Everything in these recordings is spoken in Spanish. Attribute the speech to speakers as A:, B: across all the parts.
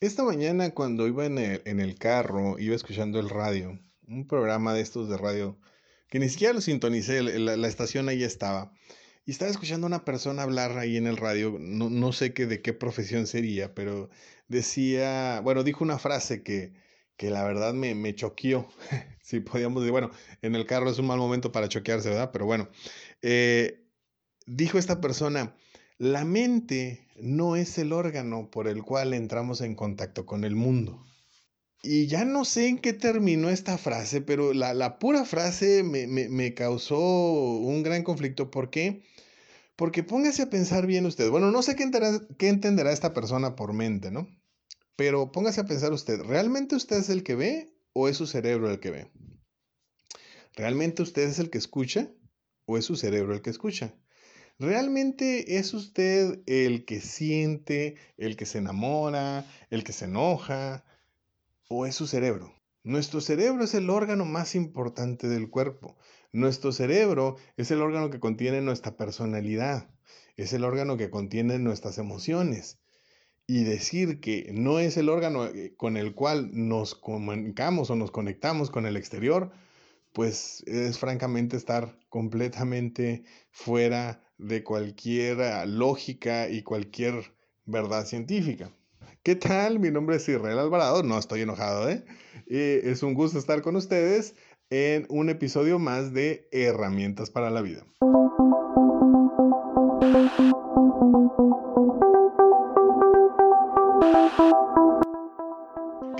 A: Esta mañana cuando iba en el, carro, iba escuchando el radio, un programa de estos de radio, que ni siquiera lo sintonicé, la, estación ahí estaba. Y estaba escuchando una persona hablar ahí en el radio, no, no sé qué, de qué profesión sería, pero decía, bueno, dijo una frase que, que la verdad me, me choqueó. si podíamos decir, bueno, en el carro es un mal momento para choquearse, ¿verdad? Pero bueno, eh, dijo esta persona, la mente no es el órgano por el cual entramos en contacto con el mundo. Y ya no sé en qué terminó esta frase, pero la, pura frase me, causó un gran conflicto. ¿Por qué? Porque póngase a pensar bien usted. Bueno, no sé qué qué entenderá esta persona por mente, ¿no? Pero póngase a pensar usted, ¿realmente usted es el que ve o es su cerebro el que ve? ¿Realmente usted es el que escucha o es su cerebro el que escucha? ¿Realmente es usted el que siente, el que se enamora, el que se enoja o es su cerebro? Nuestro cerebro es el órgano más importante del cuerpo. Nuestro cerebro es el órgano que contiene nuestra personalidad, es el órgano que contiene nuestras emociones y decir que no es el órgano eh, con el cual nos comunicamos o nos conectamos con el exterior, pues es francamente estar completamente fuera de cualquier lógica y cualquier verdad científica. ¿Qué tal? Mi nombre es Israel Alvarado, no estoy enojado, ¿eh? es un gusto estar con ustedes en un episodio más de Herramientas para la Vida.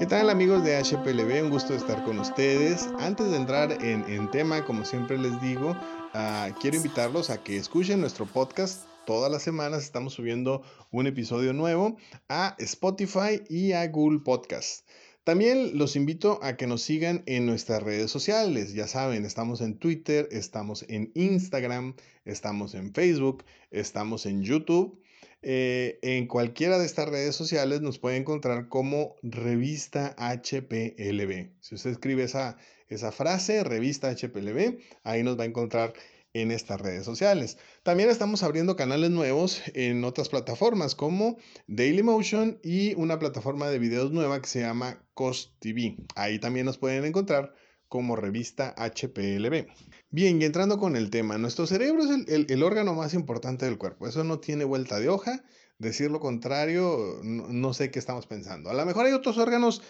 A: ¿Qué tal amigos de HPLB? Un gusto estar con ustedes. Antes de entrar en, tema, como siempre les digo, ah, quiero invitarlos a que escuchen nuestro podcast. Todas las semanas estamos subiendo un episodio nuevo a Spotify y a Google Podcast. También los invito a que nos sigan en nuestras redes sociales. Ya saben, estamos en Twitter, estamos en Instagram, estamos en Facebook, estamos en YouTube. Eh, en cualquiera de estas redes sociales nos puede encontrar como revista HPLB. Si usted escribe esa, esa frase, revista HPLB, ahí nos va a encontrar en estas redes sociales. También estamos abriendo canales nuevos en otras plataformas como Dailymotion y una plataforma de videos nueva que se llama Cost TV. Ahí también nos pueden encontrar como revista HPLB. Bien, y entrando con el tema, nuestro cerebro es el, órgano más importante del cuerpo. Eso no tiene vuelta de hoja. Decir lo contrario, no, sé qué estamos pensando. A lo mejor hay otros órganos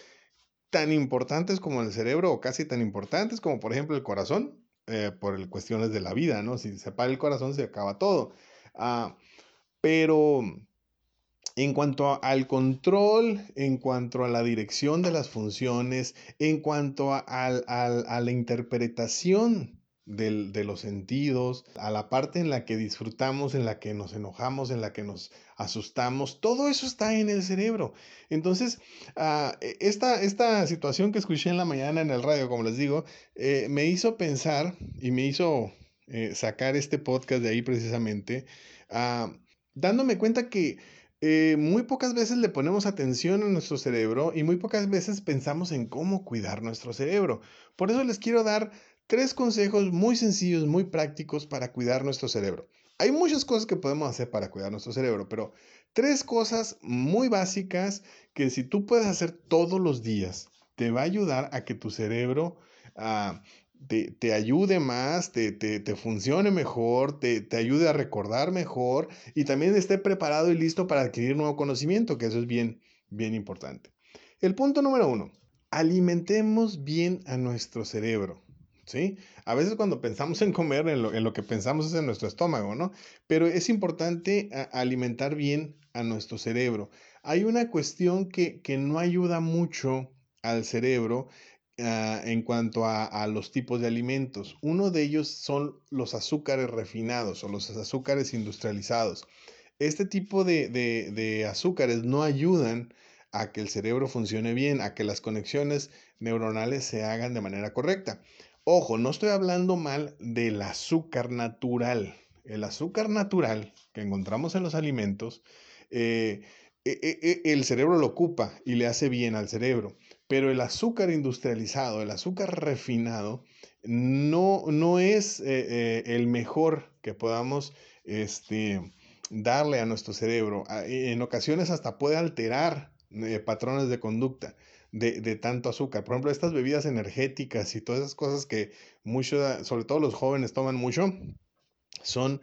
A: tan importantes como el cerebro o casi tan importantes como por ejemplo el corazón, eh, por cuestiones de la vida, ¿no? Si se para el corazón se acaba todo. Ah, pero en cuanto al control, en cuanto a la dirección de las funciones, en cuanto a, la interpretación de los sentidos, a la parte en la que disfrutamos, en la que nos enojamos, en la que nos asustamos, todo eso está en el cerebro. Entonces, ah, e, esta, situación que escuché en la mañana en el radio, como les digo, eh, me hizo pensar y me hizo eh, sacar este podcast de ahí precisamente, ah, dándome cuenta que eh, muy pocas veces le ponemos atención a nuestro cerebro y muy pocas veces pensamos en cómo cuidar nuestro cerebro. Por eso les quiero dar tres consejos muy sencillos, muy prácticos para cuidar nuestro cerebro. Hay muchas cosas que podemos hacer para cuidar nuestro cerebro, pero tres cosas muy básicas que si tú puedes hacer todos los días, te va a ayudar a que tu cerebro ah, te, ayude más, te, te, funcione mejor, te, te, ayude a recordar mejor y también esté preparado y listo para adquirir nuevo conocimiento, que eso es bien, bien importante. El punto número uno, alimentemos bien a nuestro cerebro. ¿Sí? A veces cuando pensamos en comer, en lo, en lo que pensamos es en nuestro estómago, ¿no? Pero es importante alimentar bien a nuestro cerebro. Hay una cuestión que, que no ayuda mucho al cerebro Ah, en cuanto a, los tipos de alimentos. Uno de ellos son los azúcares refinados o los azúcares industrializados. Este tipo de, azúcares no ayudan a que el cerebro funcione bien, a que las conexiones neuronales se hagan de manera correcta. Ojo, no estoy hablando mal del azúcar natural. El azúcar natural que encontramos en los alimentos, eh, e, e, e, el cerebro lo ocupa y le hace bien al cerebro. Pero el azúcar industrializado, el azúcar refinado, no, no es eh, eh, el mejor que podamos este, darle a nuestro cerebro. Ah, en ocasiones hasta puede alterar eh, patrones de conducta de, de, tanto azúcar. Por ejemplo, estas bebidas energéticas y todas esas cosas que muchos, sobre todo los jóvenes, toman mucho, son,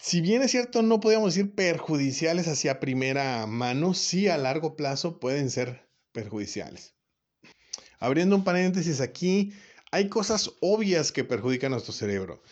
A: si bien es cierto, no podríamos decir perjudiciales hacia primera mano, sí a largo plazo pueden ser perjudiciales. Abriendo un paréntesis aquí, hay cosas obvias que perjudican a nuestro cerebro.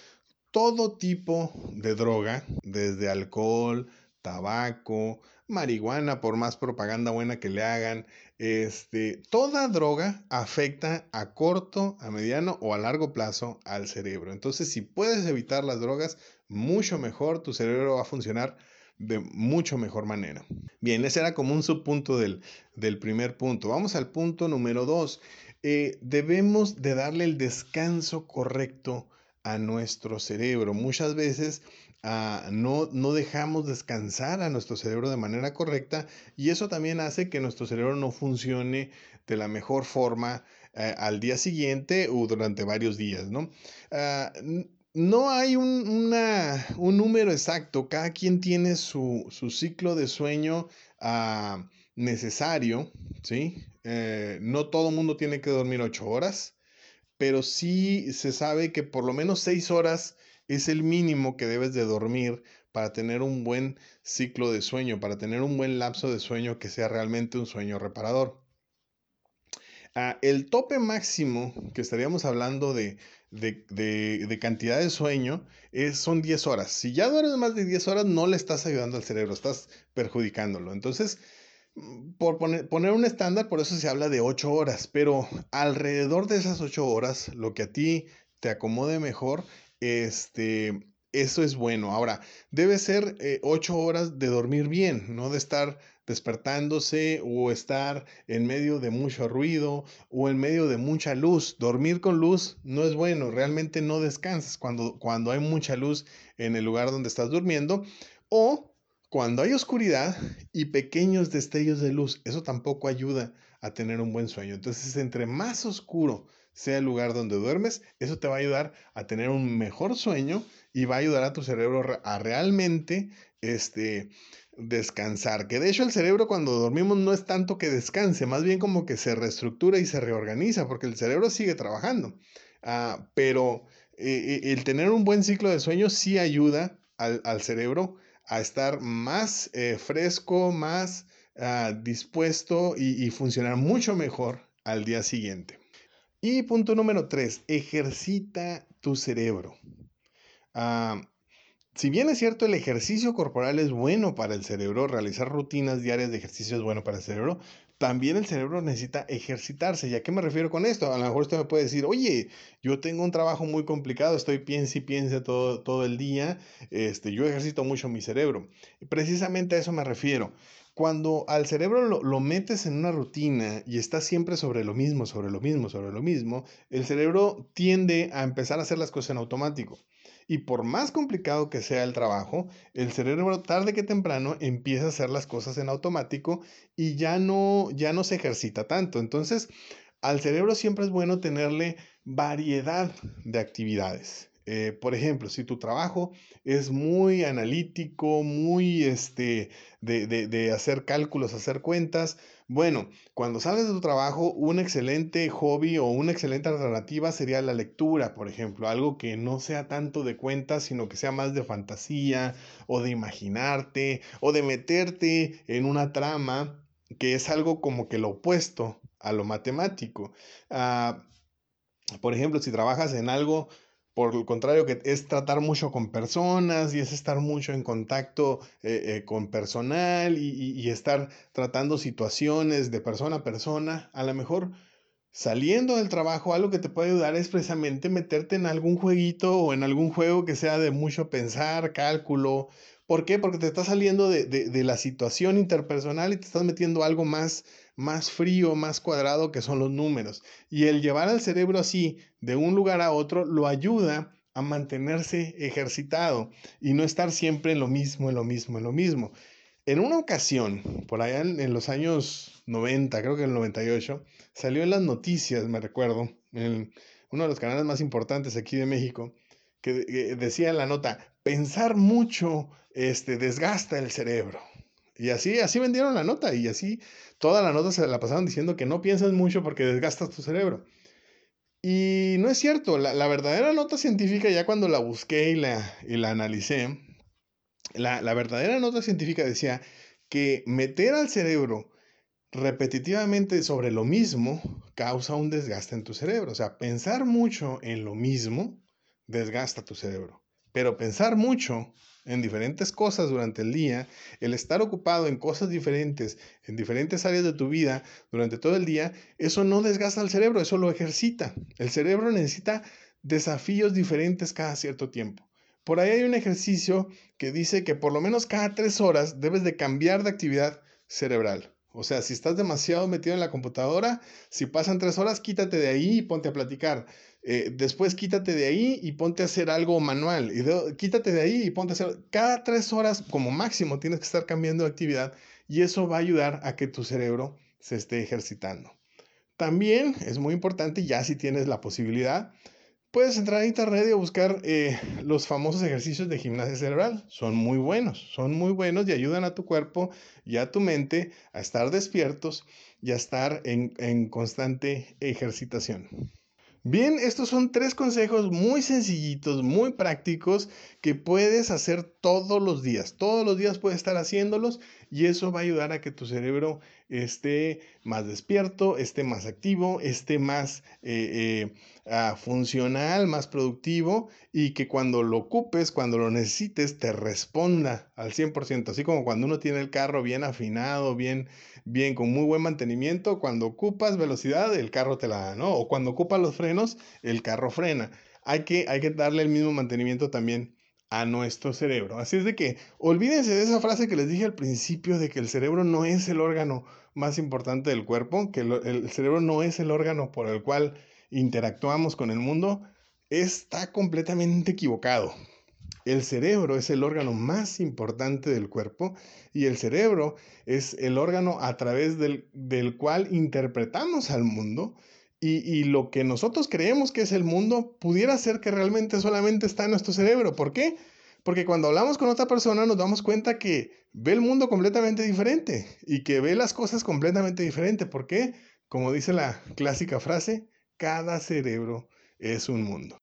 A: Todo tipo de droga, desde alcohol, tabaco, marihuana, por más propaganda buena que le hagan, este, toda droga afecta a corto, a mediano o a largo plazo al cerebro. Entonces, si puedes evitar las drogas, mucho mejor, tu cerebro va a funcionar de mucho mejor manera. Bien, ese era como un subpunto del, del primer punto. Vamos al punto número dos. Eh, debemos de darle el descanso correcto a nuestro cerebro. Muchas veces ah, no, no dejamos descansar a nuestro cerebro de manera correcta y eso también hace que nuestro cerebro no funcione de la mejor forma eh, al día siguiente o durante varios días, ¿no? Ah, no hay un, un, número exacto, cada quien tiene su, ciclo de sueño ah, necesario, ¿sí? Eh, no todo el mundo tiene que dormir ocho horas pero sí se sabe que por lo menos seis horas es el mínimo que debes de dormir para tener un buen ciclo de sueño, para tener un buen lapso de sueño que sea realmente un sueño reparador. Ah, el tope máximo que estaríamos hablando de, de, cantidad de sueño es, son 10 horas. Si ya duermes más de 10 horas, no le estás ayudando al cerebro, estás perjudicándolo. Entonces, por poner, un estándar, por eso se habla de 8 horas, pero alrededor de esas 8 horas, lo que a ti te acomode mejor, este, eso es bueno. Ahora, debe ser 8 eh, horas de dormir bien, no de estar despertándose o estar en medio de mucho ruido o en medio de mucha luz. Dormir con luz no es bueno, realmente no descansas cuando, cuando hay mucha luz en el lugar donde estás durmiendo o cuando hay oscuridad y pequeños destellos de luz, eso tampoco ayuda a tener un buen sueño. Entonces, entre más oscuro sea el lugar donde duermes, eso te va a ayudar a tener un mejor sueño y va a ayudar a tu cerebro a realmente este, descansar. Que de hecho el cerebro cuando dormimos no es tanto que descanse, más bien como que se reestructura y se reorganiza, porque el cerebro sigue trabajando. Ah, pero eh, eh, el tener un buen ciclo de sueño sí ayuda al, al cerebro a estar más eh, fresco, más ah, dispuesto y, funcionar mucho mejor al día siguiente. Y punto número tres, ejercita tu cerebro. Ah, si bien es cierto, el ejercicio corporal es bueno para el cerebro, realizar rutinas diarias de ejercicio es bueno para el cerebro, también el cerebro necesita ejercitarse. ¿Y a qué me refiero con esto? A lo mejor usted me puede decir, oye, yo tengo un trabajo muy complicado, estoy piense y piense todo, todo el día, este, yo ejercito mucho mi cerebro. Precisamente a eso me refiero. Cuando al cerebro lo, lo, metes en una rutina y está siempre sobre lo mismo, sobre lo mismo, sobre lo mismo, el cerebro tiende a empezar a hacer las cosas en automático. Y por más complicado que sea el trabajo, el cerebro tarde que temprano empieza a hacer las cosas en automático y ya no, ya no se ejercita tanto. Entonces, al cerebro siempre es bueno tenerle variedad de actividades. Eh, por ejemplo, si tu trabajo es muy analítico, muy este, de, de, hacer cálculos, hacer cuentas, bueno, cuando sales de tu trabajo, un excelente hobby o una excelente alternativa sería la lectura, por ejemplo, algo que no sea tanto de cuentas, sino que sea más de fantasía o de imaginarte o de meterte en una trama que es algo como que lo opuesto a lo matemático. Ah, por ejemplo, si trabajas en algo por el contrario, que es tratar mucho con personas y es estar mucho en contacto eh, eh, con personal y, estar tratando situaciones de persona a persona. A lo mejor saliendo del trabajo, algo que te puede ayudar es precisamente meterte en algún jueguito o en algún juego que sea de mucho pensar, cálculo. ¿Por qué? Porque te estás saliendo de, de la situación interpersonal y te estás metiendo algo más más frío, más cuadrado que son los números. Y el llevar al cerebro así de un lugar a otro lo ayuda a mantenerse ejercitado y no estar siempre en lo mismo, en lo mismo, en lo mismo. En una ocasión, por allá en, los años 90, creo que en el 98, salió en las noticias, me recuerdo, en uno de los canales más importantes aquí de México, que, decía en la nota, pensar mucho este, desgasta el cerebro. Y así, así vendieron la nota y así toda la nota se la pasaron diciendo que no piensas mucho porque desgastas tu cerebro. Y no es cierto, la, verdadera nota científica, ya cuando la busqué y la, y la analicé, la, la verdadera nota científica decía que meter al cerebro repetitivamente sobre lo mismo causa un desgaste en tu cerebro. O sea, pensar mucho en lo mismo desgasta tu cerebro. Pero pensar mucho en diferentes cosas durante el día, el estar ocupado en cosas diferentes, en diferentes áreas de tu vida durante todo el día, eso no desgasta al cerebro, eso lo ejercita. El cerebro necesita desafíos diferentes cada cierto tiempo. Por ahí hay un ejercicio que dice que por lo menos cada tres horas debes de cambiar de actividad cerebral. O sea, si estás demasiado metido en la computadora, si pasan tres horas, quítate de ahí y ponte a platicar. Eh, después quítate de ahí y ponte a hacer algo manual. Y quítate de ahí y ponte a hacer... Cada tres horas como máximo tienes que estar cambiando de actividad y eso va a ayudar a que tu cerebro se esté ejercitando. También es muy importante, ya si tienes la posibilidad, Puedes entrar a internet y buscar eh, los famosos ejercicios de gimnasia cerebral. Son muy buenos, son muy buenos y ayudan a tu cuerpo y a tu mente a estar despiertos y a estar en, en constante ejercitación. Bien, estos son tres consejos muy sencillitos, muy prácticos que puedes hacer todos los días. Todos los días puedes estar haciéndolos y eso va a ayudar a que tu cerebro esté más despierto, esté más activo, esté más eh, eh, ah, funcional, más productivo y que cuando lo ocupes, cuando lo necesites, te responda al 100%. Así como cuando uno tiene el carro bien afinado, bien, bien, con muy buen mantenimiento, cuando ocupas velocidad, el carro te la da, ¿no? O cuando ocupas los frenos, el carro frena. Hay que, hay que darle el mismo mantenimiento también a nuestro cerebro. Así es de que olvídense de esa frase que les dije al principio de que el cerebro no es el órgano más importante del cuerpo, que el cerebro no es el órgano por el cual interactuamos con el mundo, está completamente equivocado. El cerebro es el órgano más importante del cuerpo y el cerebro es el órgano a través del, del cual interpretamos al mundo y, lo que nosotros creemos que es el mundo pudiera ser que realmente solamente está en nuestro cerebro. ¿Por qué? Porque cuando hablamos con otra persona nos damos cuenta que ve el mundo completamente diferente y que ve las cosas completamente diferente. ¿Por qué? Como dice la clásica frase, cada cerebro es un mundo.